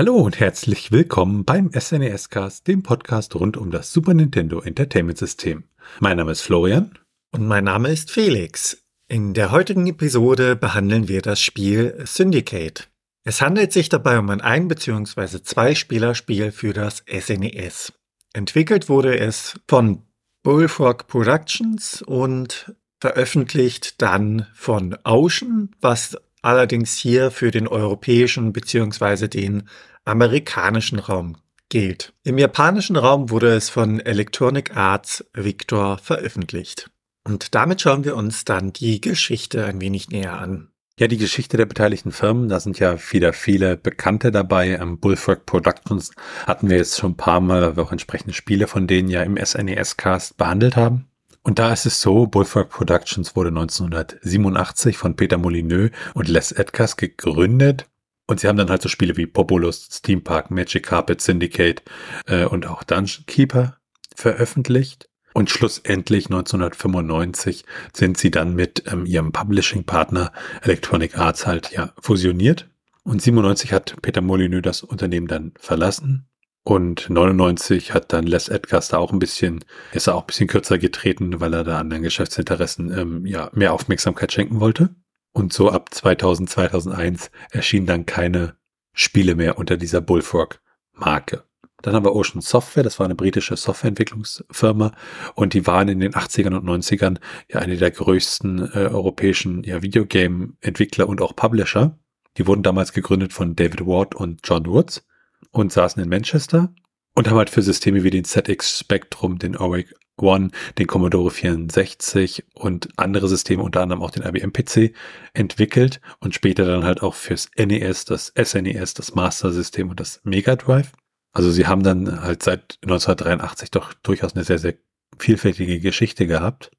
Hallo und herzlich willkommen beim SNES Cast, dem Podcast rund um das Super Nintendo Entertainment System. Mein Name ist Florian. Und mein Name ist Felix. In der heutigen Episode behandeln wir das Spiel Syndicate. Es handelt sich dabei um ein Ein- bzw. Zwei-Spieler-Spiel für das SNES. Entwickelt wurde es von Bullfrog Productions und veröffentlicht dann von Ocean, was allerdings hier für den europäischen bzw. den amerikanischen Raum gilt. Im japanischen Raum wurde es von Electronic Arts Victor veröffentlicht. Und damit schauen wir uns dann die Geschichte ein wenig näher an. Ja, die Geschichte der beteiligten Firmen, da sind ja wieder viele Bekannte dabei. Am Bullfrog Productions hatten wir jetzt schon ein paar Mal, weil wir auch entsprechende Spiele von denen ja im SNES-Cast behandelt haben. Und da ist es so, Bullfrog Productions wurde 1987 von Peter Molyneux und Les Edgars gegründet. Und sie haben dann halt so Spiele wie Populous, Steam Park, Magic Carpet, Syndicate äh, und auch Dungeon Keeper veröffentlicht. Und schlussendlich 1995 sind sie dann mit ähm, ihrem Publishing-Partner Electronic Arts halt ja fusioniert. Und 97 hat Peter Molyneux das Unternehmen dann verlassen und 99 hat dann Les Edgars da auch ein bisschen, ist er auch ein bisschen kürzer getreten, weil er da anderen Geschäftsinteressen ähm, ja mehr Aufmerksamkeit schenken wollte. Und so ab 2000, 2001 erschienen dann keine Spiele mehr unter dieser Bullfrog-Marke. Dann haben wir Ocean Software, das war eine britische Softwareentwicklungsfirma und die waren in den 80ern und 90ern ja eine der größten äh, europäischen ja, Videogame-Entwickler und auch Publisher. Die wurden damals gegründet von David Ward und John Woods und saßen in Manchester und haben halt für Systeme wie den ZX Spectrum, den Oric One, den Commodore 64 und andere Systeme, unter anderem auch den IBM PC, entwickelt und später dann halt auch fürs NES, das SNES, das Master System und das Mega Drive. Also sie haben dann halt seit 1983 doch durchaus eine sehr, sehr vielfältige Geschichte gehabt.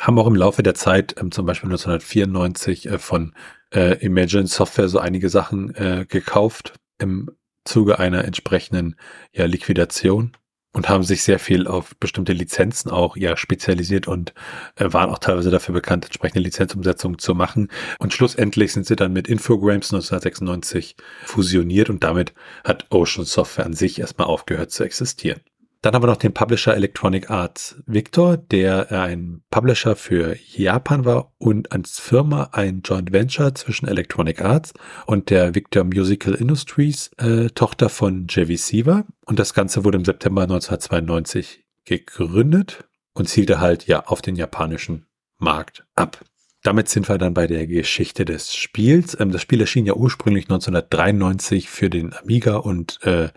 Haben auch im Laufe der Zeit, ähm, zum Beispiel 1994, äh, von äh, Imagine Software so einige Sachen äh, gekauft. Im Zuge einer entsprechenden ja, Liquidation und haben sich sehr viel auf bestimmte Lizenzen auch ja spezialisiert und äh, waren auch teilweise dafür bekannt, entsprechende Lizenzumsetzungen zu machen. Und schlussendlich sind sie dann mit Infogrames 1996 fusioniert und damit hat Ocean Software an sich erstmal aufgehört zu existieren. Dann haben wir noch den Publisher Electronic Arts Victor, der ein Publisher für Japan war und als Firma ein Joint Venture zwischen Electronic Arts und der Victor Musical Industries, äh, Tochter von JVC war. Und das Ganze wurde im September 1992 gegründet und zielte halt ja auf den japanischen Markt ab. Damit sind wir dann bei der Geschichte des Spiels. Ähm, das Spiel erschien ja ursprünglich 1993 für den Amiga und äh,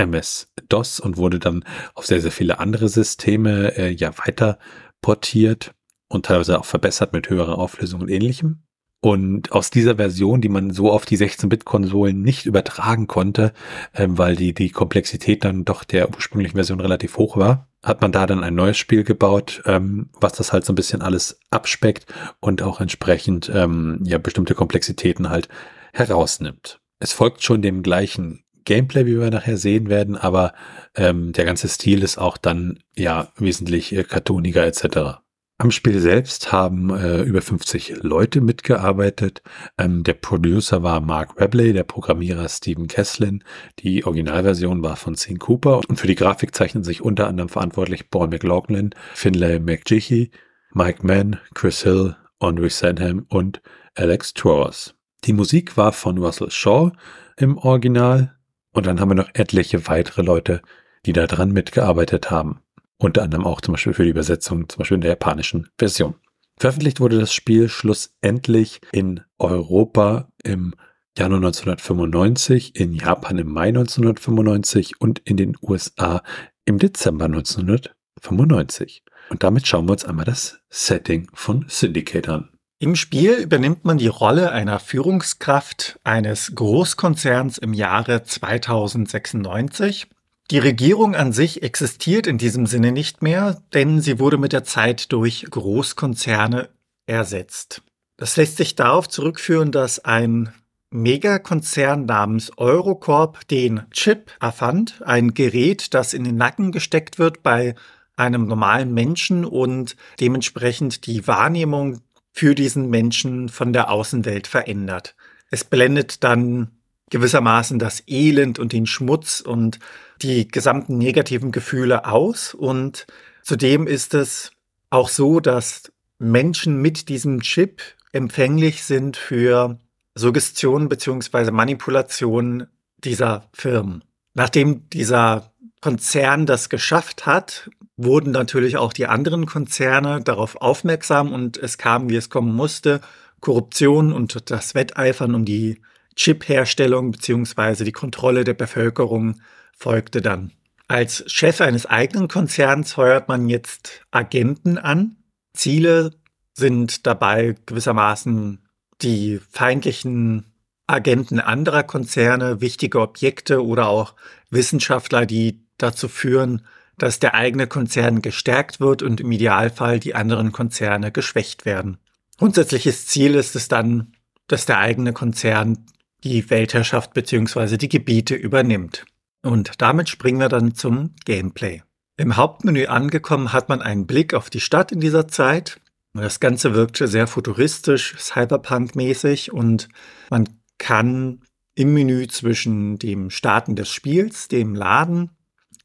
MS-DOS und wurde dann auf sehr, sehr viele andere Systeme äh, ja weiter portiert und teilweise auch verbessert mit höherer Auflösung und ähnlichem. Und aus dieser Version, die man so auf die 16-Bit-Konsolen nicht übertragen konnte, ähm, weil die, die Komplexität dann doch der ursprünglichen Version relativ hoch war, hat man da dann ein neues Spiel gebaut, ähm, was das halt so ein bisschen alles abspeckt und auch entsprechend ähm, ja bestimmte Komplexitäten halt herausnimmt. Es folgt schon dem gleichen Gameplay, wie wir nachher sehen werden, aber ähm, der ganze Stil ist auch dann ja wesentlich äh, cartooniger etc. Am Spiel selbst haben äh, über 50 Leute mitgearbeitet. Ähm, der Producer war Mark Webley, der Programmierer Stephen Kesslin. Die Originalversion war von Sean Cooper und für die Grafik zeichnen sich unter anderem verantwortlich Paul McLaughlin, Finlay McGeechy, Mike Mann, Chris Hill, Andre Sandham und Alex Torres. Die Musik war von Russell Shaw im Original. Und dann haben wir noch etliche weitere Leute, die da dran mitgearbeitet haben. Unter anderem auch zum Beispiel für die Übersetzung, zum Beispiel in der japanischen Version. Veröffentlicht wurde das Spiel schlussendlich in Europa im Januar 1995, in Japan im Mai 1995 und in den USA im Dezember 1995. Und damit schauen wir uns einmal das Setting von Syndicate an. Im Spiel übernimmt man die Rolle einer Führungskraft eines Großkonzerns im Jahre 2096. Die Regierung an sich existiert in diesem Sinne nicht mehr, denn sie wurde mit der Zeit durch Großkonzerne ersetzt. Das lässt sich darauf zurückführen, dass ein Megakonzern namens Eurocorp den Chip erfand, ein Gerät, das in den Nacken gesteckt wird bei einem normalen Menschen und dementsprechend die Wahrnehmung für diesen Menschen von der Außenwelt verändert. Es blendet dann gewissermaßen das Elend und den Schmutz und die gesamten negativen Gefühle aus. Und zudem ist es auch so, dass Menschen mit diesem Chip empfänglich sind für Suggestion bzw. Manipulation dieser Firmen. Nachdem dieser Konzern das geschafft hat, wurden natürlich auch die anderen Konzerne darauf aufmerksam und es kam, wie es kommen musste, Korruption und das Wetteifern um die Chip-Herstellung bzw. die Kontrolle der Bevölkerung folgte dann. Als Chef eines eigenen Konzerns heuert man jetzt Agenten an. Ziele sind dabei gewissermaßen die feindlichen Agenten anderer Konzerne, wichtige Objekte oder auch Wissenschaftler, die dazu führen, dass der eigene Konzern gestärkt wird und im Idealfall die anderen Konzerne geschwächt werden. Grundsätzliches Ziel ist es dann, dass der eigene Konzern die Weltherrschaft bzw. die Gebiete übernimmt. Und damit springen wir dann zum Gameplay. Im Hauptmenü angekommen hat man einen Blick auf die Stadt in dieser Zeit. Das Ganze wirkte sehr futuristisch, cyberpunk-mäßig und man kann im Menü zwischen dem Starten des Spiels, dem Laden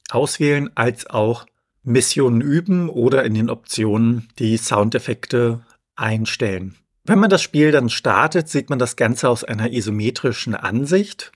auswählen, als auch Missionen üben oder in den Optionen die Soundeffekte einstellen. Wenn man das Spiel dann startet, sieht man das Ganze aus einer isometrischen Ansicht.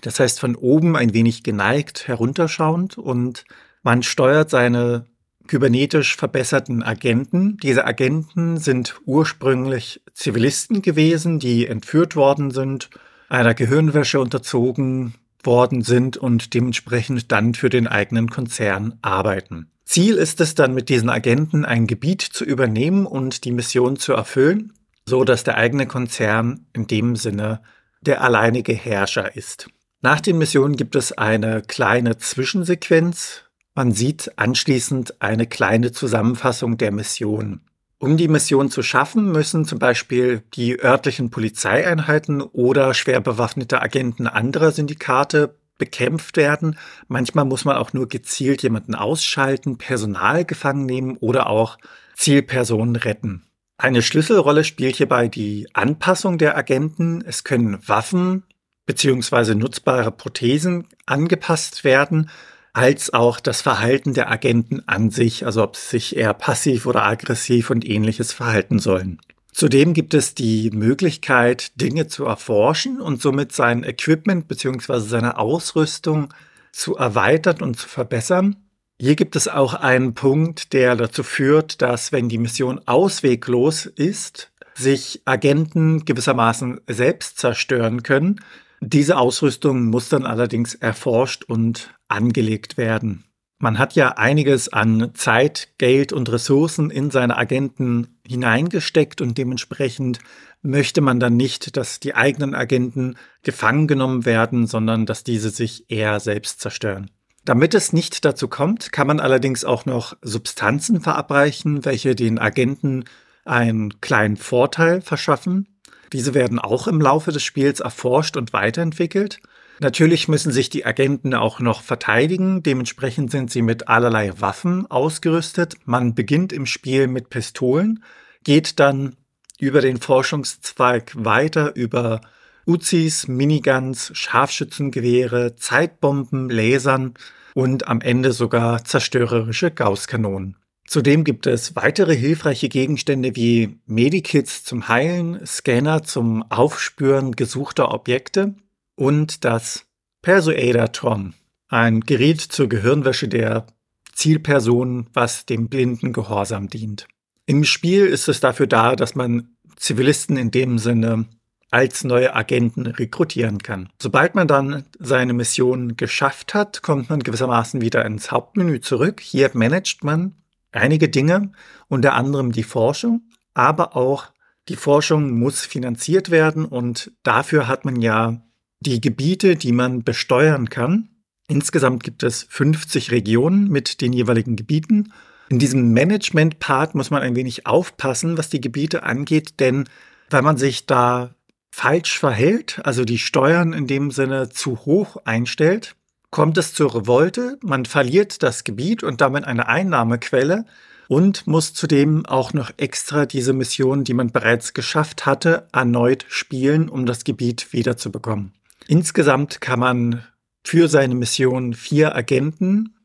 Das heißt von oben ein wenig geneigt herunterschauend und man steuert seine kybernetisch verbesserten Agenten. Diese Agenten sind ursprünglich Zivilisten gewesen, die entführt worden sind, einer Gehirnwäsche unterzogen worden sind und dementsprechend dann für den eigenen Konzern arbeiten. Ziel ist es dann mit diesen Agenten ein Gebiet zu übernehmen und die Mission zu erfüllen, so dass der eigene Konzern in dem Sinne der alleinige Herrscher ist. Nach den Missionen gibt es eine kleine Zwischensequenz, man sieht anschließend eine kleine Zusammenfassung der Mission. Um die Mission zu schaffen, müssen zum Beispiel die örtlichen Polizeieinheiten oder schwer bewaffnete Agenten anderer Syndikate bekämpft werden. Manchmal muss man auch nur gezielt jemanden ausschalten, Personal gefangen nehmen oder auch Zielpersonen retten. Eine Schlüsselrolle spielt hierbei die Anpassung der Agenten. Es können Waffen bzw. nutzbare Prothesen angepasst werden als auch das Verhalten der Agenten an sich, also ob sie sich eher passiv oder aggressiv und ähnliches verhalten sollen. Zudem gibt es die Möglichkeit, Dinge zu erforschen und somit sein Equipment bzw. seine Ausrüstung zu erweitern und zu verbessern. Hier gibt es auch einen Punkt, der dazu führt, dass wenn die Mission ausweglos ist, sich Agenten gewissermaßen selbst zerstören können, diese Ausrüstung muss dann allerdings erforscht und angelegt werden. Man hat ja einiges an Zeit, Geld und Ressourcen in seine Agenten hineingesteckt und dementsprechend möchte man dann nicht, dass die eigenen Agenten gefangen genommen werden, sondern dass diese sich eher selbst zerstören. Damit es nicht dazu kommt, kann man allerdings auch noch Substanzen verabreichen, welche den Agenten einen kleinen Vorteil verschaffen. Diese werden auch im Laufe des Spiels erforscht und weiterentwickelt. Natürlich müssen sich die Agenten auch noch verteidigen. Dementsprechend sind sie mit allerlei Waffen ausgerüstet. Man beginnt im Spiel mit Pistolen, geht dann über den Forschungszweig weiter über Uzis, Miniguns, Scharfschützengewehre, Zeitbomben, Lasern und am Ende sogar zerstörerische Gausskanonen. Zudem gibt es weitere hilfreiche Gegenstände wie Medikits zum Heilen, Scanner zum Aufspüren gesuchter Objekte und das Persuader-Tron, ein Gerät zur Gehirnwäsche der Zielperson, was dem blinden Gehorsam dient. Im Spiel ist es dafür da, dass man Zivilisten in dem Sinne als neue Agenten rekrutieren kann. Sobald man dann seine Mission geschafft hat, kommt man gewissermaßen wieder ins Hauptmenü zurück. Hier managt man einige Dinge, unter anderem die Forschung, aber auch die Forschung muss finanziert werden und dafür hat man ja die Gebiete, die man besteuern kann. Insgesamt gibt es 50 Regionen mit den jeweiligen Gebieten. In diesem Management-Part muss man ein wenig aufpassen, was die Gebiete angeht, denn wenn man sich da falsch verhält, also die Steuern in dem Sinne zu hoch einstellt, kommt es zur Revolte, man verliert das Gebiet und damit eine Einnahmequelle und muss zudem auch noch extra diese Mission, die man bereits geschafft hatte, erneut spielen, um das Gebiet wiederzubekommen. Insgesamt kann man für seine Mission vier Agenten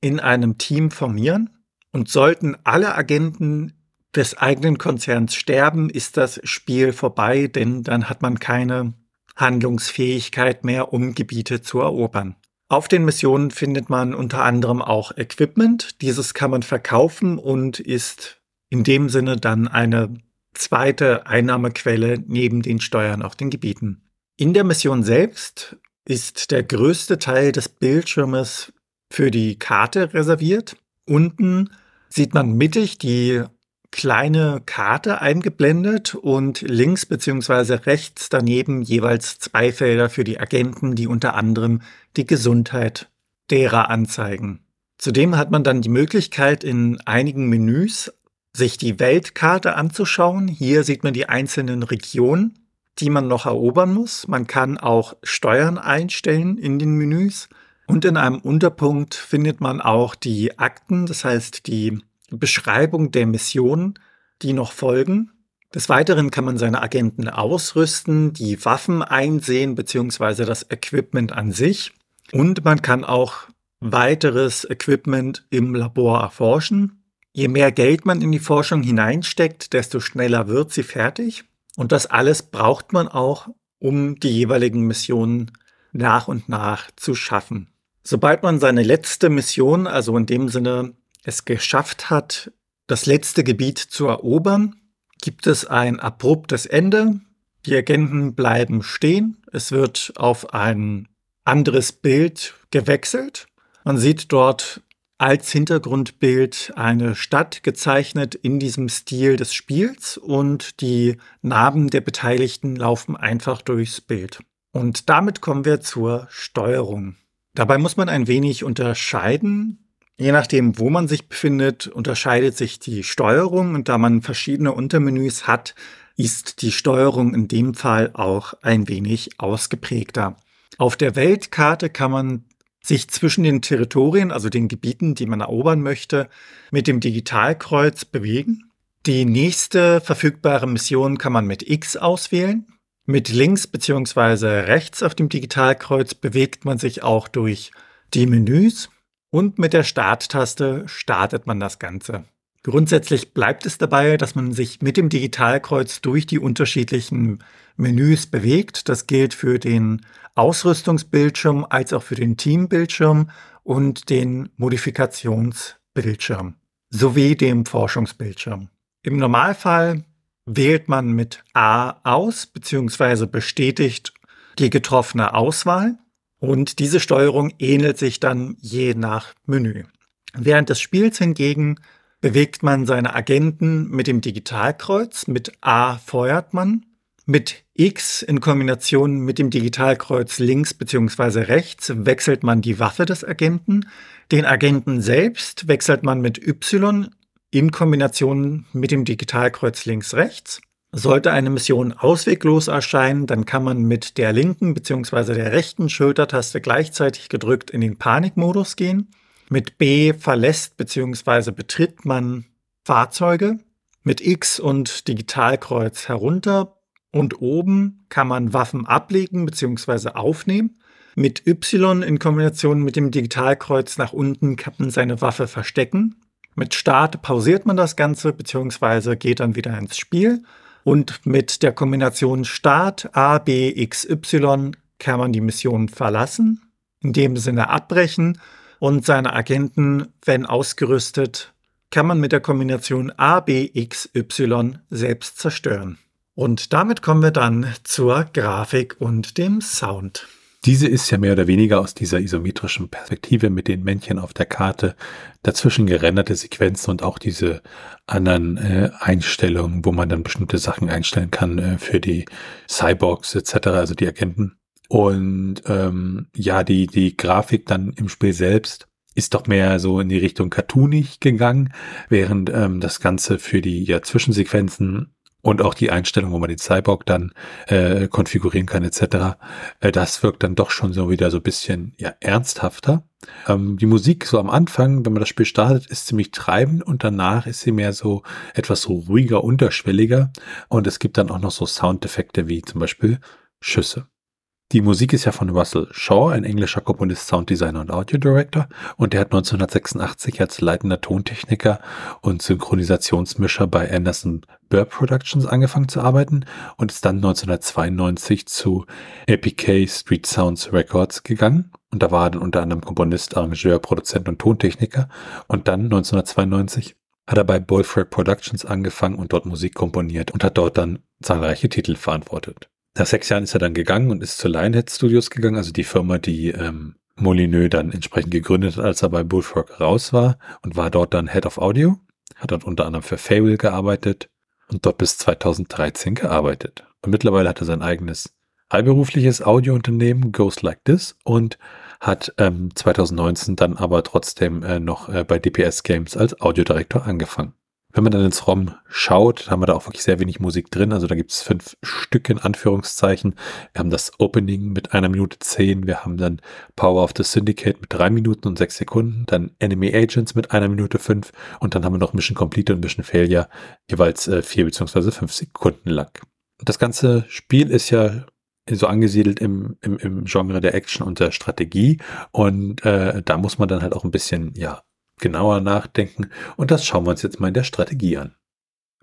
in einem Team formieren und sollten alle Agenten des eigenen Konzerns sterben, ist das Spiel vorbei, denn dann hat man keine Handlungsfähigkeit mehr, um Gebiete zu erobern. Auf den Missionen findet man unter anderem auch Equipment. Dieses kann man verkaufen und ist in dem Sinne dann eine zweite Einnahmequelle neben den Steuern auf den Gebieten. In der Mission selbst ist der größte Teil des Bildschirmes für die Karte reserviert. Unten sieht man mittig die kleine Karte eingeblendet und links beziehungsweise rechts daneben jeweils zwei Felder für die Agenten, die unter anderem die Gesundheit derer anzeigen. Zudem hat man dann die Möglichkeit, in einigen Menüs sich die Weltkarte anzuschauen. Hier sieht man die einzelnen Regionen, die man noch erobern muss. Man kann auch Steuern einstellen in den Menüs. Und in einem Unterpunkt findet man auch die Akten, das heißt die Beschreibung der Missionen, die noch folgen. Des Weiteren kann man seine Agenten ausrüsten, die Waffen einsehen bzw. das Equipment an sich. Und man kann auch weiteres Equipment im Labor erforschen. Je mehr Geld man in die Forschung hineinsteckt, desto schneller wird sie fertig. Und das alles braucht man auch, um die jeweiligen Missionen nach und nach zu schaffen. Sobald man seine letzte Mission, also in dem Sinne es geschafft hat, das letzte Gebiet zu erobern, gibt es ein abruptes Ende. Die Agenten bleiben stehen. Es wird auf ein anderes Bild gewechselt. Man sieht dort als Hintergrundbild eine Stadt gezeichnet in diesem Stil des Spiels und die Namen der Beteiligten laufen einfach durchs Bild. Und damit kommen wir zur Steuerung. Dabei muss man ein wenig unterscheiden Je nachdem, wo man sich befindet, unterscheidet sich die Steuerung und da man verschiedene Untermenüs hat, ist die Steuerung in dem Fall auch ein wenig ausgeprägter. Auf der Weltkarte kann man sich zwischen den Territorien, also den Gebieten, die man erobern möchte, mit dem Digitalkreuz bewegen. Die nächste verfügbare Mission kann man mit X auswählen. Mit links bzw. rechts auf dem Digitalkreuz bewegt man sich auch durch die Menüs. Und mit der Starttaste startet man das Ganze. Grundsätzlich bleibt es dabei, dass man sich mit dem Digitalkreuz durch die unterschiedlichen Menüs bewegt. Das gilt für den Ausrüstungsbildschirm als auch für den Teambildschirm und den Modifikationsbildschirm sowie dem Forschungsbildschirm. Im Normalfall wählt man mit A aus bzw. bestätigt die getroffene Auswahl. Und diese Steuerung ähnelt sich dann je nach Menü. Während des Spiels hingegen bewegt man seine Agenten mit dem Digitalkreuz. Mit A feuert man. Mit X in Kombination mit dem Digitalkreuz links bzw. rechts wechselt man die Waffe des Agenten. Den Agenten selbst wechselt man mit Y in Kombination mit dem Digitalkreuz links rechts. Sollte eine Mission ausweglos erscheinen, dann kann man mit der linken bzw. der rechten Schultertaste gleichzeitig gedrückt in den Panikmodus gehen. Mit B verlässt bzw. betritt man Fahrzeuge. Mit X und Digitalkreuz herunter und oben kann man Waffen ablegen bzw. aufnehmen. Mit Y in Kombination mit dem Digitalkreuz nach unten kann man seine Waffe verstecken. Mit Start pausiert man das Ganze bzw. geht dann wieder ins Spiel. Und mit der Kombination Start A, B, X, Y kann man die Mission verlassen, in dem Sinne abbrechen und seine Agenten, wenn ausgerüstet, kann man mit der Kombination A, B, X, Y selbst zerstören. Und damit kommen wir dann zur Grafik und dem Sound. Diese ist ja mehr oder weniger aus dieser isometrischen Perspektive mit den Männchen auf der Karte, dazwischen gerenderte Sequenzen und auch diese anderen äh, Einstellungen, wo man dann bestimmte Sachen einstellen kann äh, für die Cyborgs etc., also die Agenten. Und ähm, ja, die, die Grafik dann im Spiel selbst ist doch mehr so in die Richtung cartoonig gegangen, während ähm, das Ganze für die ja, Zwischensequenzen und auch die Einstellung, wo man den Cyborg dann äh, konfigurieren kann etc. Äh, das wirkt dann doch schon so wieder so ein bisschen ja ernsthafter. Ähm, die Musik so am Anfang, wenn man das Spiel startet, ist ziemlich treibend und danach ist sie mehr so etwas so ruhiger, unterschwelliger und es gibt dann auch noch so Soundeffekte wie zum Beispiel Schüsse. Die Musik ist ja von Russell Shaw, ein englischer Komponist, Sounddesigner und Audio Director. Und der hat 1986 als leitender Tontechniker und Synchronisationsmischer bei Anderson Burr Productions angefangen zu arbeiten und ist dann 1992 zu APK Street Sounds Records gegangen. Und da war er dann unter anderem Komponist, Arrangeur, Produzent und Tontechniker. Und dann 1992 hat er bei Bullfrog Productions angefangen und dort Musik komponiert und hat dort dann zahlreiche Titel verantwortet. Nach sechs Jahren ist er dann gegangen und ist zu Lionhead Studios gegangen, also die Firma, die ähm, Molyneux dann entsprechend gegründet hat, als er bei Bullfrog raus war und war dort dann Head of Audio, hat dort unter anderem für Fable gearbeitet und dort bis 2013 gearbeitet. Und mittlerweile hat er sein eigenes freiberufliches Audiounternehmen Ghost Like This und hat ähm, 2019 dann aber trotzdem äh, noch äh, bei DPS Games als Audiodirektor angefangen. Wenn man dann ins ROM schaut, haben wir da auch wirklich sehr wenig Musik drin. Also da gibt es fünf Stück in Anführungszeichen. Wir haben das Opening mit einer Minute zehn. Wir haben dann Power of the Syndicate mit drei Minuten und sechs Sekunden. Dann Enemy Agents mit einer Minute fünf. Und dann haben wir noch Mission Complete und Mission Failure jeweils äh, vier beziehungsweise fünf Sekunden lang. Das ganze Spiel ist ja so angesiedelt im, im, im Genre der Action und der Strategie. Und äh, da muss man dann halt auch ein bisschen, ja, genauer nachdenken. Und das schauen wir uns jetzt mal in der Strategie an.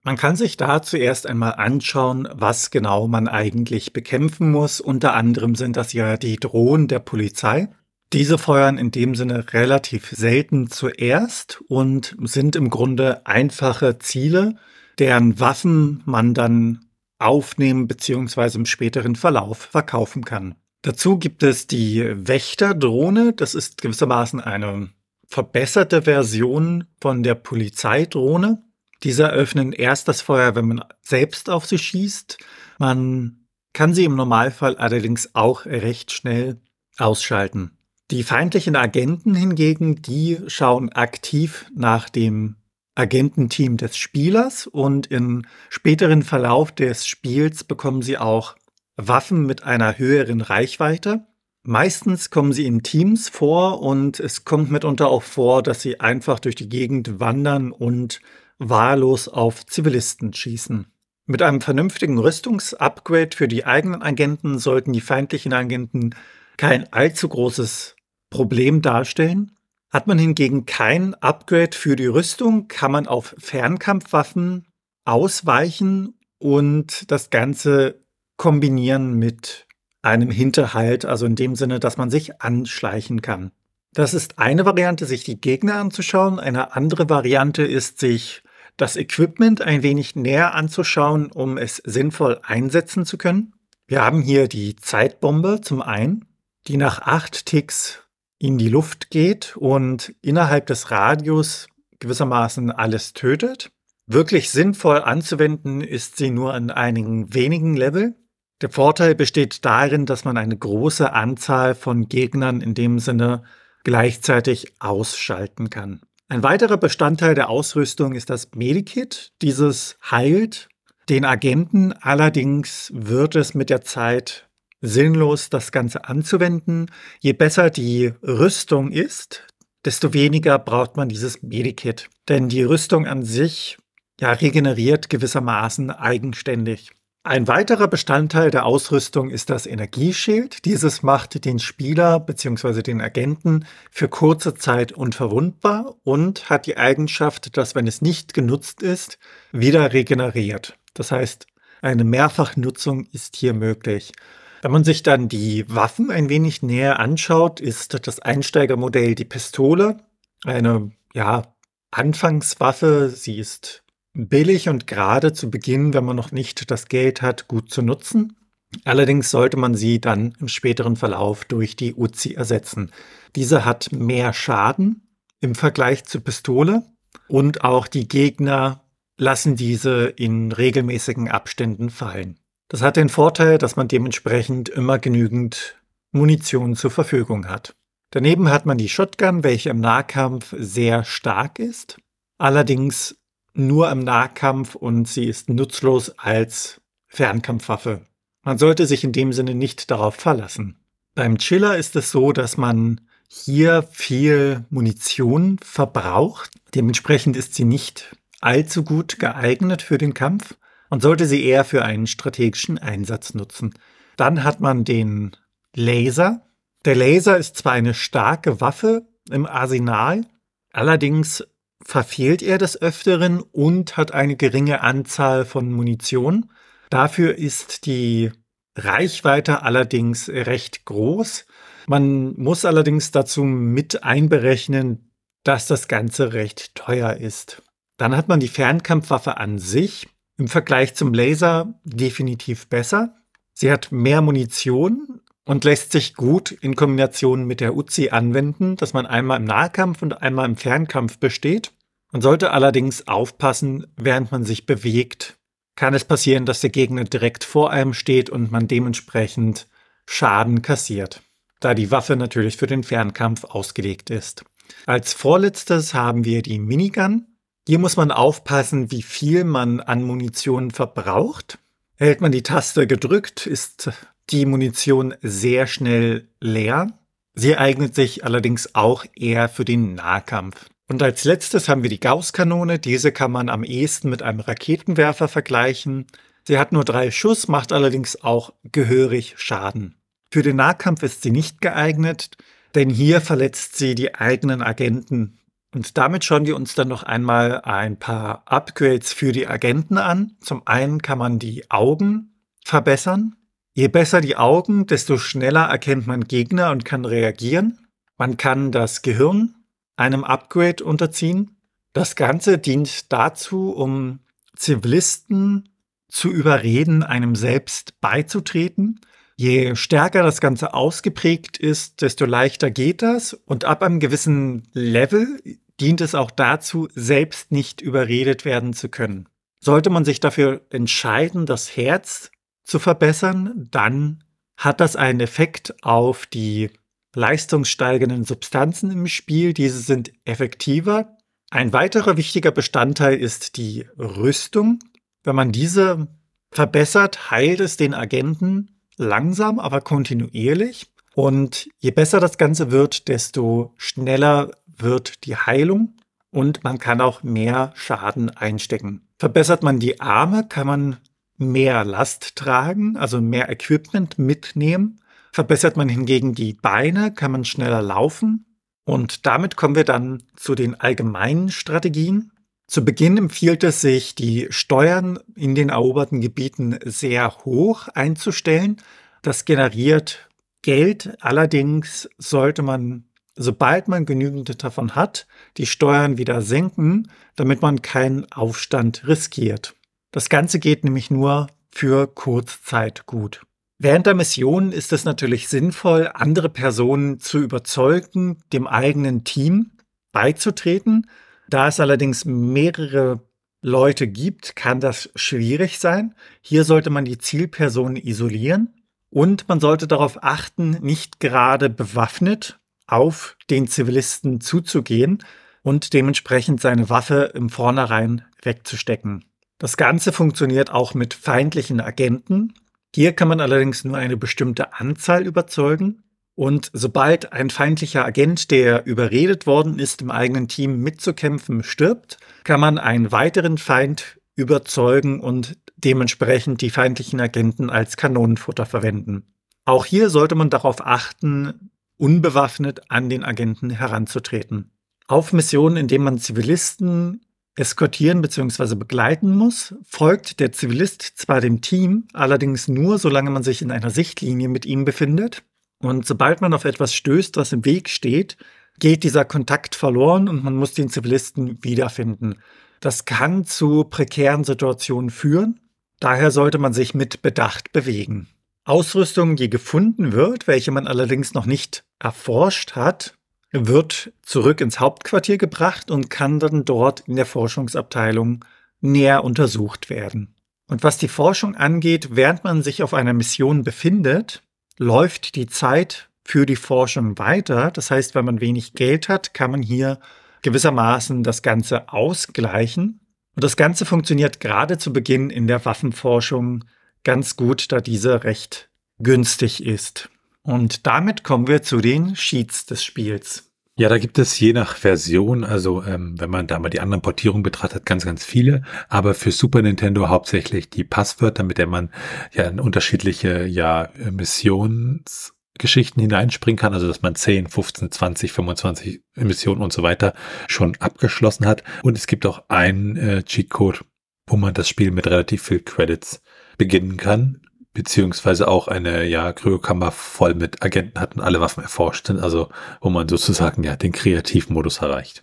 Man kann sich da zuerst einmal anschauen, was genau man eigentlich bekämpfen muss. Unter anderem sind das ja die Drohnen der Polizei. Diese feuern in dem Sinne relativ selten zuerst und sind im Grunde einfache Ziele, deren Waffen man dann aufnehmen bzw. im späteren Verlauf verkaufen kann. Dazu gibt es die Wächterdrohne. Das ist gewissermaßen eine verbesserte Version von der Polizeidrohne. Diese eröffnen erst das Feuer, wenn man selbst auf sie schießt. Man kann sie im Normalfall allerdings auch recht schnell ausschalten. Die feindlichen Agenten hingegen, die schauen aktiv nach dem Agententeam des Spielers und im späteren Verlauf des Spiels bekommen sie auch Waffen mit einer höheren Reichweite. Meistens kommen sie in Teams vor und es kommt mitunter auch vor, dass sie einfach durch die Gegend wandern und wahllos auf Zivilisten schießen. Mit einem vernünftigen Rüstungsupgrade für die eigenen Agenten sollten die feindlichen Agenten kein allzu großes Problem darstellen. Hat man hingegen kein Upgrade für die Rüstung, kann man auf Fernkampfwaffen ausweichen und das Ganze kombinieren mit einem Hinterhalt, also in dem Sinne, dass man sich anschleichen kann. Das ist eine Variante, sich die Gegner anzuschauen. Eine andere Variante ist, sich das Equipment ein wenig näher anzuschauen, um es sinnvoll einsetzen zu können. Wir haben hier die Zeitbombe zum einen, die nach acht Ticks in die Luft geht und innerhalb des Radius gewissermaßen alles tötet. Wirklich sinnvoll anzuwenden ist sie nur an einigen wenigen Level. Der Vorteil besteht darin, dass man eine große Anzahl von Gegnern in dem Sinne gleichzeitig ausschalten kann. Ein weiterer Bestandteil der Ausrüstung ist das Medikit. Dieses heilt den Agenten, allerdings wird es mit der Zeit sinnlos, das Ganze anzuwenden. Je besser die Rüstung ist, desto weniger braucht man dieses Medikit. Denn die Rüstung an sich ja, regeneriert gewissermaßen eigenständig. Ein weiterer Bestandteil der Ausrüstung ist das Energieschild. Dieses macht den Spieler bzw. den Agenten für kurze Zeit unverwundbar und hat die Eigenschaft, dass wenn es nicht genutzt ist, wieder regeneriert. Das heißt, eine Mehrfachnutzung ist hier möglich. Wenn man sich dann die Waffen ein wenig näher anschaut, ist das Einsteigermodell die Pistole. Eine, ja, Anfangswaffe. Sie ist billig und gerade zu Beginn, wenn man noch nicht das Geld hat, gut zu nutzen. Allerdings sollte man sie dann im späteren Verlauf durch die Uzi ersetzen. Diese hat mehr Schaden im Vergleich zur Pistole und auch die Gegner lassen diese in regelmäßigen Abständen fallen. Das hat den Vorteil, dass man dementsprechend immer genügend Munition zur Verfügung hat. Daneben hat man die Shotgun, welche im Nahkampf sehr stark ist, allerdings nur im Nahkampf und sie ist nutzlos als Fernkampfwaffe. Man sollte sich in dem Sinne nicht darauf verlassen. Beim Chiller ist es so, dass man hier viel Munition verbraucht. Dementsprechend ist sie nicht allzu gut geeignet für den Kampf. Man sollte sie eher für einen strategischen Einsatz nutzen. Dann hat man den Laser. Der Laser ist zwar eine starke Waffe im Arsenal, allerdings verfehlt er des Öfteren und hat eine geringe Anzahl von Munition. Dafür ist die Reichweite allerdings recht groß. Man muss allerdings dazu mit einberechnen, dass das Ganze recht teuer ist. Dann hat man die Fernkampfwaffe an sich im Vergleich zum Laser definitiv besser. Sie hat mehr Munition und lässt sich gut in Kombination mit der Uzi anwenden, dass man einmal im Nahkampf und einmal im Fernkampf besteht. Man sollte allerdings aufpassen, während man sich bewegt. Kann es passieren, dass der Gegner direkt vor einem steht und man dementsprechend Schaden kassiert, da die Waffe natürlich für den Fernkampf ausgelegt ist. Als vorletztes haben wir die Minigun. Hier muss man aufpassen, wie viel man an Munition verbraucht. Hält man die Taste gedrückt, ist die Munition sehr schnell leer. Sie eignet sich allerdings auch eher für den Nahkampf. Und als letztes haben wir die Gausskanone. Diese kann man am ehesten mit einem Raketenwerfer vergleichen. Sie hat nur drei Schuss, macht allerdings auch gehörig Schaden. Für den Nahkampf ist sie nicht geeignet, denn hier verletzt sie die eigenen Agenten und damit schauen wir uns dann noch einmal ein paar Upgrades für die Agenten an. Zum einen kann man die Augen verbessern. Je besser die Augen, desto schneller erkennt man Gegner und kann reagieren. Man kann das Gehirn einem Upgrade unterziehen. Das Ganze dient dazu, um Zivilisten zu überreden, einem selbst beizutreten. Je stärker das Ganze ausgeprägt ist, desto leichter geht das. Und ab einem gewissen Level dient es auch dazu, selbst nicht überredet werden zu können. Sollte man sich dafür entscheiden, das Herz zu verbessern, dann hat das einen Effekt auf die leistungssteigenden Substanzen im Spiel. Diese sind effektiver. Ein weiterer wichtiger Bestandteil ist die Rüstung. Wenn man diese verbessert, heilt es den Agenten langsam, aber kontinuierlich. Und je besser das Ganze wird, desto schneller wird die Heilung und man kann auch mehr Schaden einstecken. Verbessert man die Arme, kann man mehr Last tragen, also mehr Equipment mitnehmen. Verbessert man hingegen die Beine, kann man schneller laufen. Und damit kommen wir dann zu den allgemeinen Strategien. Zu Beginn empfiehlt es sich, die Steuern in den eroberten Gebieten sehr hoch einzustellen. Das generiert Geld. Allerdings sollte man, sobald man genügend davon hat, die Steuern wieder senken, damit man keinen Aufstand riskiert. Das Ganze geht nämlich nur für Kurzzeit gut. Während der Mission ist es natürlich sinnvoll, andere Personen zu überzeugen, dem eigenen Team beizutreten. Da es allerdings mehrere Leute gibt, kann das schwierig sein. Hier sollte man die Zielperson isolieren und man sollte darauf achten, nicht gerade bewaffnet auf den Zivilisten zuzugehen und dementsprechend seine Waffe im Vornherein wegzustecken. Das Ganze funktioniert auch mit feindlichen Agenten. Hier kann man allerdings nur eine bestimmte Anzahl überzeugen. Und sobald ein feindlicher Agent, der überredet worden ist, im eigenen Team mitzukämpfen, stirbt, kann man einen weiteren Feind überzeugen und dementsprechend die feindlichen Agenten als Kanonenfutter verwenden. Auch hier sollte man darauf achten, unbewaffnet an den Agenten heranzutreten. Auf Missionen, in denen man Zivilisten eskortieren bzw. begleiten muss, folgt der Zivilist zwar dem Team, allerdings nur, solange man sich in einer Sichtlinie mit ihm befindet. Und sobald man auf etwas stößt, was im Weg steht, geht dieser Kontakt verloren und man muss den Zivilisten wiederfinden. Das kann zu prekären Situationen führen. Daher sollte man sich mit Bedacht bewegen. Ausrüstung, die gefunden wird, welche man allerdings noch nicht erforscht hat, wird zurück ins Hauptquartier gebracht und kann dann dort in der Forschungsabteilung näher untersucht werden. Und was die Forschung angeht, während man sich auf einer Mission befindet, läuft die Zeit für die Forschung weiter. Das heißt, wenn man wenig Geld hat, kann man hier gewissermaßen das Ganze ausgleichen. Und das Ganze funktioniert gerade zu Beginn in der Waffenforschung ganz gut, da diese recht günstig ist. Und damit kommen wir zu den Sheets des Spiels. Ja, da gibt es je nach Version, also ähm, wenn man da mal die anderen Portierungen betrachtet, ganz, ganz viele. Aber für Super Nintendo hauptsächlich die Passwörter, mit der man ja unterschiedliche ja Missions Geschichten hineinspringen kann, also dass man 10, 15, 20, 25 Missionen und so weiter schon abgeschlossen hat. Und es gibt auch einen äh, Cheatcode, wo man das Spiel mit relativ viel Credits beginnen kann, beziehungsweise auch eine ja Kryokammer voll mit Agenten hat und alle Waffen erforscht sind, also wo man sozusagen ja den Kreativmodus erreicht.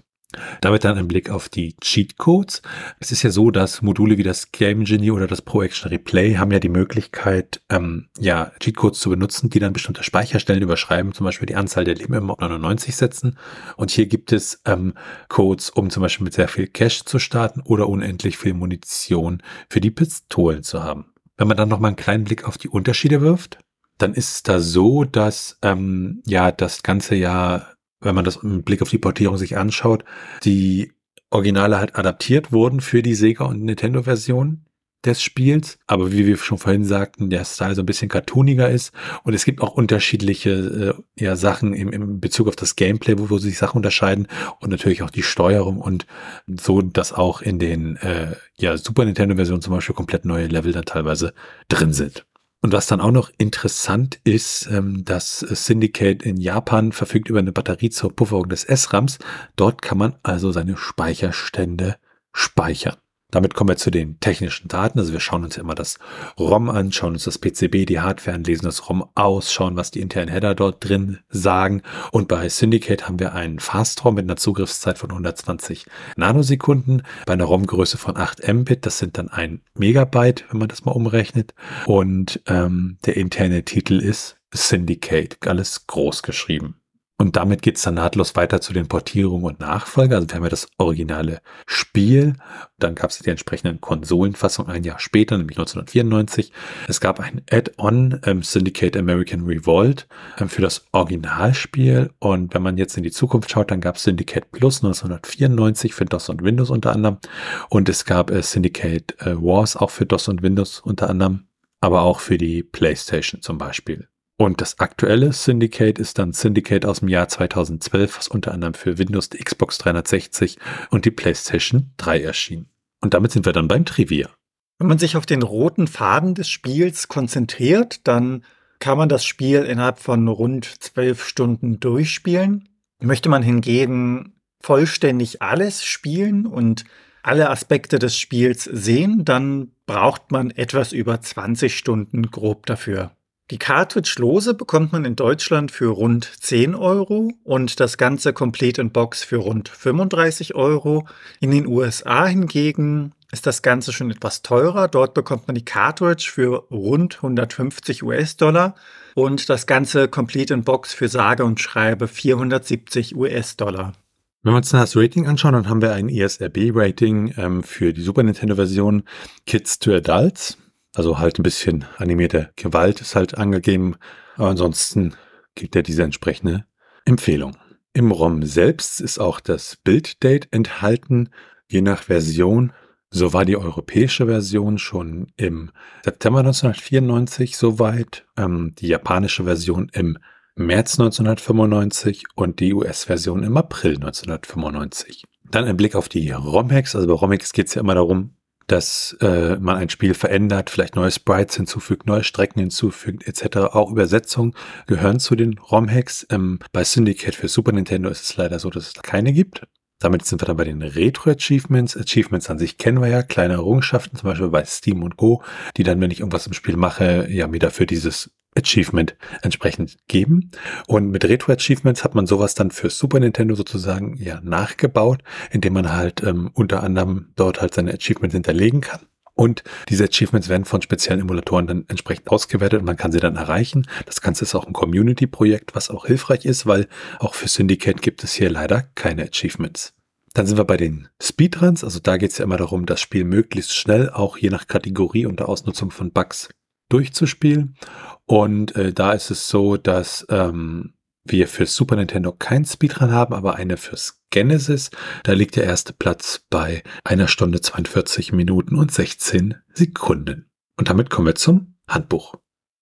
Damit dann ein Blick auf die Cheatcodes. Es ist ja so, dass Module wie das Game Genie oder das Pro Action Replay haben ja die Möglichkeit, ähm, ja, Cheatcodes zu benutzen, die dann bestimmte Speicherstellen überschreiben, zum Beispiel die Anzahl der Leben auf 99 setzen. Und hier gibt es ähm, Codes, um zum Beispiel mit sehr viel Cash zu starten oder unendlich viel Munition für die Pistolen zu haben. Wenn man dann noch mal einen kleinen Blick auf die Unterschiede wirft, dann ist es da so, dass ähm, ja das ganze ja wenn man das im Blick auf die Portierung sich anschaut, die Originale halt adaptiert wurden für die Sega und Nintendo-Version des Spiels, aber wie wir schon vorhin sagten, der Style so ein bisschen cartooniger ist und es gibt auch unterschiedliche äh, ja, Sachen im, im Bezug auf das Gameplay, wo, wo sich Sachen unterscheiden und natürlich auch die Steuerung und so, dass auch in den äh, ja, Super Nintendo-Versionen zum Beispiel komplett neue Level dann teilweise drin sind. Und was dann auch noch interessant ist, ähm, dass Syndicate in Japan verfügt über eine Batterie zur Pufferung des SRAMs. Dort kann man also seine Speicherstände speichern. Damit kommen wir zu den technischen Daten. Also wir schauen uns immer das ROM an, schauen uns das PCB, die Hardware an, lesen das ROM aus, schauen, was die internen Header dort drin sagen. Und bei Syndicate haben wir einen Fast-ROM mit einer Zugriffszeit von 120 Nanosekunden, bei einer ROM-Größe von 8 Mbit. Das sind dann ein Megabyte, wenn man das mal umrechnet. Und ähm, der interne Titel ist Syndicate, alles groß geschrieben. Und damit geht's dann nahtlos weiter zu den Portierungen und Nachfolger. Also wir haben ja das originale Spiel. Dann gab es die entsprechenden Konsolenfassungen ein Jahr später, nämlich 1994. Es gab ein Add-on ähm, Syndicate American Revolt ähm, für das Originalspiel. Und wenn man jetzt in die Zukunft schaut, dann gab es Syndicate Plus 1994 für DOS und Windows unter anderem. Und es gab äh, Syndicate äh, Wars auch für DOS und Windows unter anderem, aber auch für die PlayStation zum Beispiel. Und das aktuelle Syndicate ist dann Syndicate aus dem Jahr 2012, was unter anderem für Windows, die Xbox 360 und die PlayStation 3 erschien. Und damit sind wir dann beim Trivia. Wenn man sich auf den roten Faden des Spiels konzentriert, dann kann man das Spiel innerhalb von rund zwölf Stunden durchspielen. Möchte man hingegen vollständig alles spielen und alle Aspekte des Spiels sehen, dann braucht man etwas über 20 Stunden grob dafür. Die Cartridge-Lose bekommt man in Deutschland für rund 10 Euro und das ganze Complete in Box für rund 35 Euro. In den USA hingegen ist das Ganze schon etwas teurer. Dort bekommt man die Cartridge für rund 150 US-Dollar und das ganze Complete in Box für sage und schreibe 470 US-Dollar. Wenn wir uns das Rating anschauen, dann haben wir ein ESRB-Rating ähm, für die Super Nintendo-Version Kids to Adults also halt ein bisschen animierte Gewalt ist halt angegeben. Aber ansonsten gibt er diese entsprechende Empfehlung. Im ROM selbst ist auch das Bilddate enthalten, je nach Version. So war die europäische Version schon im September 1994 soweit, ähm, die japanische Version im März 1995 und die US-Version im April 1995. Dann ein Blick auf die ROM-Hacks. Also bei ROM-Hacks geht es ja immer darum, dass äh, man ein Spiel verändert, vielleicht neue Sprites hinzufügt, neue Strecken hinzufügt, etc. Auch Übersetzungen gehören zu den ROM-Hacks. Ähm, bei Syndicate für Super Nintendo ist es leider so, dass es keine gibt. Damit sind wir dann bei den Retro-Achievements. Achievements an sich kennen wir ja, kleine Errungenschaften, zum Beispiel bei Steam und Go, die dann, wenn ich irgendwas im Spiel mache, ja mir dafür dieses Achievement entsprechend geben. Und mit Retro Achievements hat man sowas dann für Super Nintendo sozusagen ja nachgebaut, indem man halt ähm, unter anderem dort halt seine Achievements hinterlegen kann. Und diese Achievements werden von speziellen Emulatoren dann entsprechend ausgewertet und man kann sie dann erreichen. Das Ganze ist auch ein Community-Projekt, was auch hilfreich ist, weil auch für Syndicate gibt es hier leider keine Achievements. Dann sind wir bei den Speedruns. Also da geht es ja immer darum, das Spiel möglichst schnell, auch je nach Kategorie unter Ausnutzung von Bugs, durchzuspielen. Und äh, da ist es so, dass ähm, wir für Super Nintendo keinen Speedrun haben, aber eine fürs Genesis. Da liegt der erste Platz bei einer Stunde 42 Minuten und 16 Sekunden. Und damit kommen wir zum Handbuch.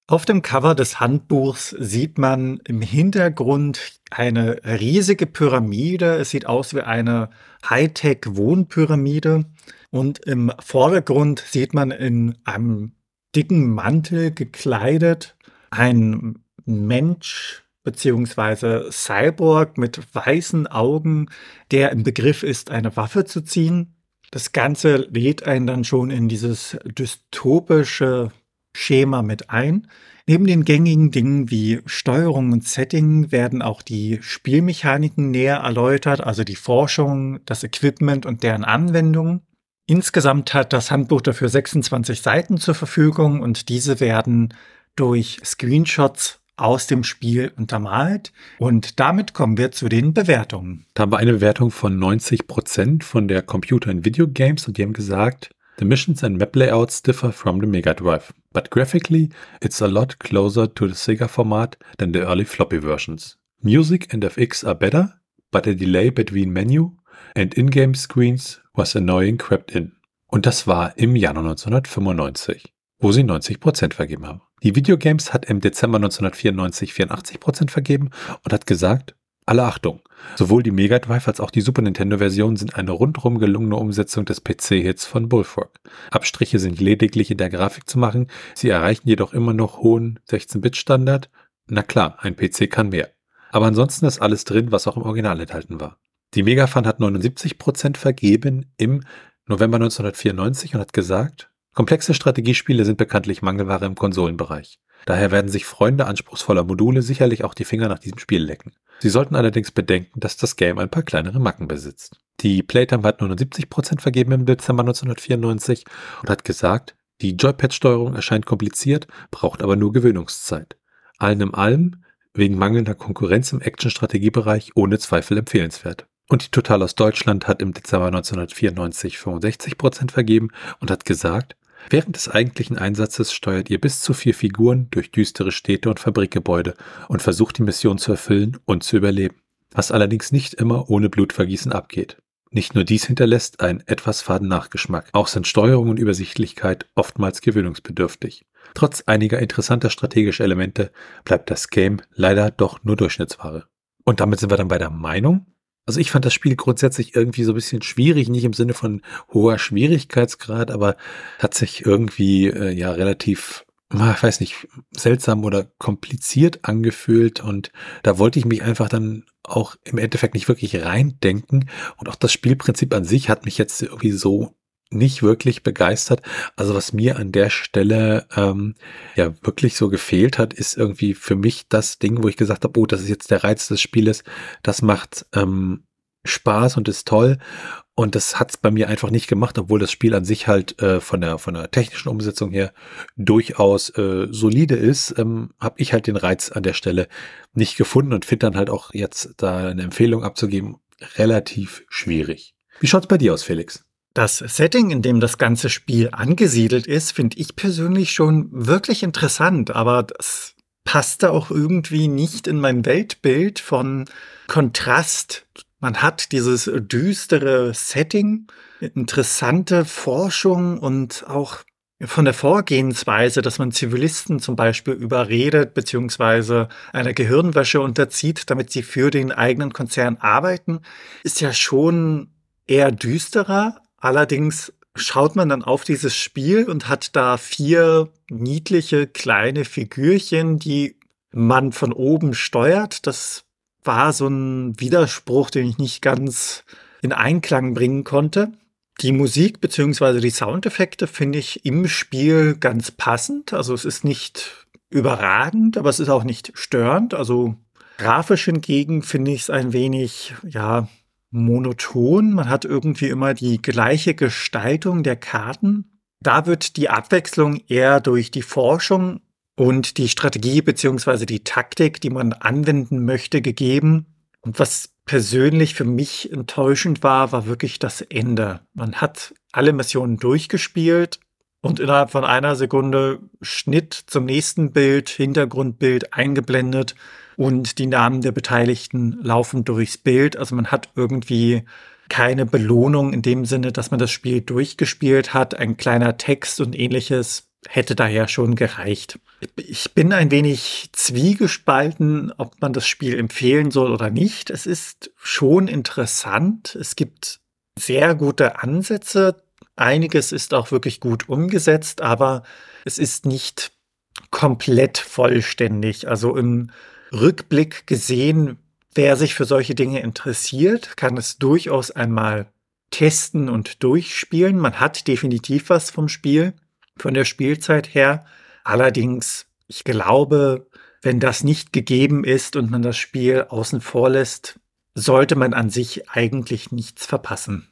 Auf dem Cover des Handbuchs sieht man im Hintergrund eine riesige Pyramide. Es sieht aus wie eine Hightech-Wohnpyramide. Und im Vordergrund sieht man in einem dicken Mantel gekleidet, ein Mensch beziehungsweise Cyborg mit weißen Augen, der im Begriff ist, eine Waffe zu ziehen. Das Ganze lädt einen dann schon in dieses dystopische Schema mit ein. Neben den gängigen Dingen wie Steuerung und Setting werden auch die Spielmechaniken näher erläutert, also die Forschung, das Equipment und deren Anwendung. Insgesamt hat das Handbuch dafür 26 Seiten zur Verfügung und diese werden durch Screenshots aus dem Spiel untermalt. Und damit kommen wir zu den Bewertungen. Da haben wir eine Bewertung von 90 Prozent von der Computer and Video Games und die haben gesagt, The missions and map layouts differ from the Mega Drive, but graphically it's a lot closer to the Sega format than the early floppy versions. Music and FX are better, but a delay between menu and in-game screens was annoying crept in. Und das war im Januar 1995, wo sie 90% vergeben haben. Die Videogames hat im Dezember 1994 84% vergeben und hat gesagt, alle Achtung, sowohl die Mega Drive als auch die Super Nintendo Version sind eine rundrum gelungene Umsetzung des PC-Hits von Bullfrog. Abstriche sind lediglich in der Grafik zu machen, sie erreichen jedoch immer noch hohen 16-Bit-Standard. Na klar, ein PC kann mehr. Aber ansonsten ist alles drin, was auch im Original enthalten war. Die Megafan hat 79% vergeben im November 1994 und hat gesagt, komplexe Strategiespiele sind bekanntlich Mangelware im Konsolenbereich. Daher werden sich Freunde anspruchsvoller Module sicherlich auch die Finger nach diesem Spiel lecken. Sie sollten allerdings bedenken, dass das Game ein paar kleinere Macken besitzt. Die Playtime hat 79% vergeben im Dezember 1994 und hat gesagt, die Joypad-Steuerung erscheint kompliziert, braucht aber nur Gewöhnungszeit. Allen im allem, wegen mangelnder Konkurrenz im Action-Strategiebereich ohne Zweifel empfehlenswert. Und die Total aus Deutschland hat im Dezember 1994 65% vergeben und hat gesagt, Während des eigentlichen Einsatzes steuert ihr bis zu vier Figuren durch düstere Städte und Fabrikgebäude und versucht die Mission zu erfüllen und zu überleben, was allerdings nicht immer ohne Blutvergießen abgeht. Nicht nur dies hinterlässt einen etwas faden Nachgeschmack, auch sind Steuerung und Übersichtlichkeit oftmals gewöhnungsbedürftig. Trotz einiger interessanter strategischer Elemente bleibt das Game leider doch nur Durchschnittsware. Und damit sind wir dann bei der Meinung. Also ich fand das Spiel grundsätzlich irgendwie so ein bisschen schwierig, nicht im Sinne von hoher Schwierigkeitsgrad, aber hat sich irgendwie äh, ja relativ, ich weiß nicht, seltsam oder kompliziert angefühlt. Und da wollte ich mich einfach dann auch im Endeffekt nicht wirklich reindenken. Und auch das Spielprinzip an sich hat mich jetzt irgendwie so nicht wirklich begeistert. Also was mir an der Stelle ähm, ja wirklich so gefehlt hat, ist irgendwie für mich das Ding, wo ich gesagt habe, oh, das ist jetzt der Reiz des Spieles, das macht ähm, Spaß und ist toll. Und das hat's bei mir einfach nicht gemacht, obwohl das Spiel an sich halt äh, von der von der technischen Umsetzung her durchaus äh, solide ist, ähm, habe ich halt den Reiz an der Stelle nicht gefunden und finde dann halt auch jetzt da eine Empfehlung abzugeben relativ schwierig. Wie schaut's bei dir aus, Felix? Das Setting, in dem das ganze Spiel angesiedelt ist, finde ich persönlich schon wirklich interessant, aber das passte auch irgendwie nicht in mein Weltbild von Kontrast. Man hat dieses düstere Setting, interessante Forschung und auch von der Vorgehensweise, dass man Zivilisten zum Beispiel überredet beziehungsweise einer Gehirnwäsche unterzieht, damit sie für den eigenen Konzern arbeiten, ist ja schon eher düsterer, Allerdings schaut man dann auf dieses Spiel und hat da vier niedliche kleine Figürchen, die man von oben steuert. Das war so ein Widerspruch, den ich nicht ganz in Einklang bringen konnte. Die Musik bzw. die Soundeffekte finde ich im Spiel ganz passend. Also es ist nicht überragend, aber es ist auch nicht störend. Also grafisch hingegen finde ich es ein wenig, ja, monoton. Man hat irgendwie immer die gleiche Gestaltung der Karten. Da wird die Abwechslung eher durch die Forschung und die Strategie beziehungsweise die Taktik, die man anwenden möchte, gegeben. Und was persönlich für mich enttäuschend war, war wirklich das Ende. Man hat alle Missionen durchgespielt und innerhalb von einer Sekunde Schnitt zum nächsten Bild, Hintergrundbild eingeblendet und die Namen der Beteiligten laufen durchs Bild. Also man hat irgendwie keine Belohnung in dem Sinne, dass man das Spiel durchgespielt hat. Ein kleiner Text und ähnliches hätte daher schon gereicht. Ich bin ein wenig zwiegespalten, ob man das Spiel empfehlen soll oder nicht. Es ist schon interessant. Es gibt sehr gute Ansätze. Einiges ist auch wirklich gut umgesetzt, aber es ist nicht komplett vollständig. Also im Rückblick gesehen, wer sich für solche Dinge interessiert, kann es durchaus einmal testen und durchspielen. Man hat definitiv was vom Spiel, von der Spielzeit her. Allerdings, ich glaube, wenn das nicht gegeben ist und man das Spiel außen vor lässt, sollte man an sich eigentlich nichts verpassen.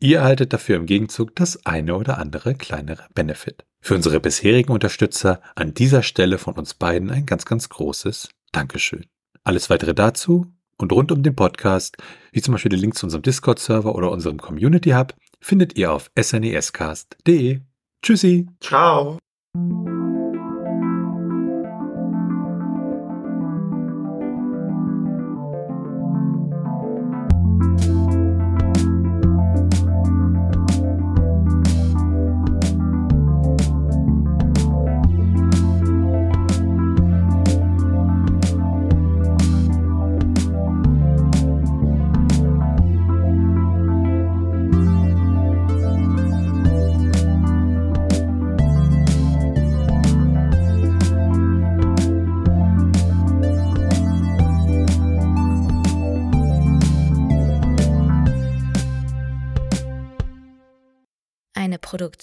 Ihr erhaltet dafür im Gegenzug das eine oder andere kleinere Benefit. Für unsere bisherigen Unterstützer an dieser Stelle von uns beiden ein ganz, ganz großes Dankeschön. Alles weitere dazu und rund um den Podcast, wie zum Beispiel die Links zu unserem Discord-Server oder unserem Community Hub, findet ihr auf snescast.de. Tschüssi. Ciao.